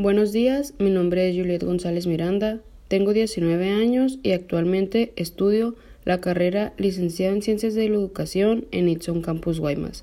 Buenos días, mi nombre es Juliet González Miranda, tengo 19 años y actualmente estudio la carrera licenciada en Ciencias de la Educación en Itson Campus Guaymas.